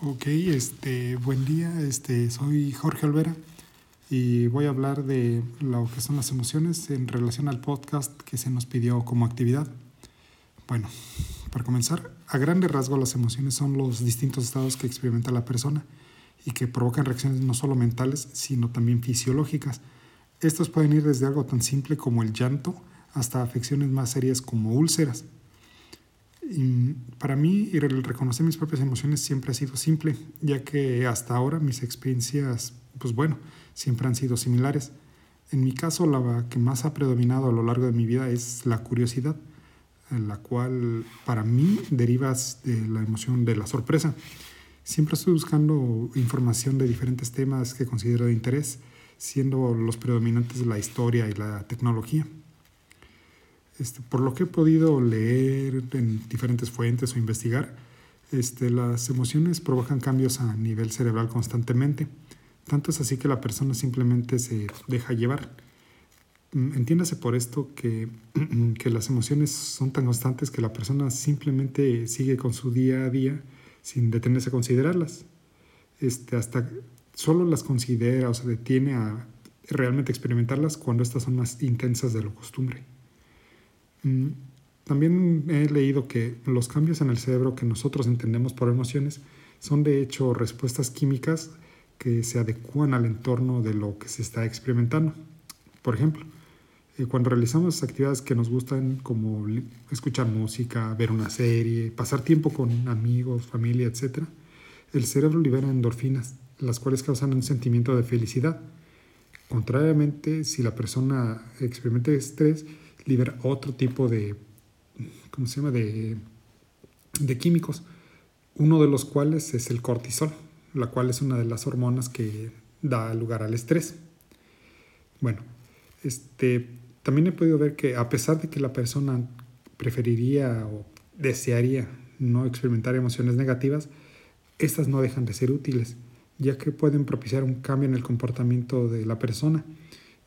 Ok, este, buen día, este, soy Jorge Olvera y voy a hablar de lo que son las emociones en relación al podcast que se nos pidió como actividad. Bueno, para comenzar, a grandes rasgos las emociones son los distintos estados que experimenta la persona y que provocan reacciones no solo mentales, sino también fisiológicas. Estos pueden ir desde algo tan simple como el llanto hasta afecciones más serias como úlceras. Para mí, el reconocer mis propias emociones siempre ha sido simple, ya que hasta ahora mis experiencias, pues bueno, siempre han sido similares. En mi caso, la que más ha predominado a lo largo de mi vida es la curiosidad, en la cual para mí deriva de la emoción de la sorpresa. Siempre estoy buscando información de diferentes temas que considero de interés, siendo los predominantes la historia y la tecnología. Este, por lo que he podido leer en diferentes fuentes o investigar, este, las emociones provocan cambios a nivel cerebral constantemente. Tanto es así que la persona simplemente se deja llevar. Mm, entiéndase por esto que, que las emociones son tan constantes que la persona simplemente sigue con su día a día sin detenerse a considerarlas. Este, hasta solo las considera o se detiene a realmente experimentarlas cuando estas son más intensas de lo costumbre. Mm, también he leído que los cambios en el cerebro que nosotros entendemos por emociones son de hecho respuestas químicas que se adecúan al entorno de lo que se está experimentando. Por ejemplo, eh, cuando realizamos actividades que nos gustan como escuchar música, ver una serie, pasar tiempo con amigos, familia, etc., el cerebro libera endorfinas, las cuales causan un sentimiento de felicidad. Contrariamente, si la persona experimenta estrés, libera otro tipo de, ¿cómo se llama?, de, de químicos, uno de los cuales es el cortisol, la cual es una de las hormonas que da lugar al estrés. Bueno, este, también he podido ver que a pesar de que la persona preferiría o desearía no experimentar emociones negativas, estas no dejan de ser útiles, ya que pueden propiciar un cambio en el comportamiento de la persona.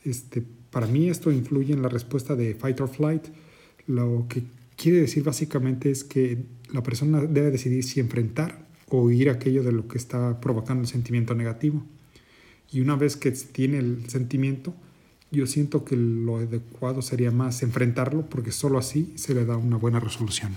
Este, para mí esto influye en la respuesta de fight or flight. Lo que quiere decir básicamente es que la persona debe decidir si enfrentar o huir aquello de lo que está provocando el sentimiento negativo. Y una vez que tiene el sentimiento, yo siento que lo adecuado sería más enfrentarlo porque solo así se le da una buena resolución.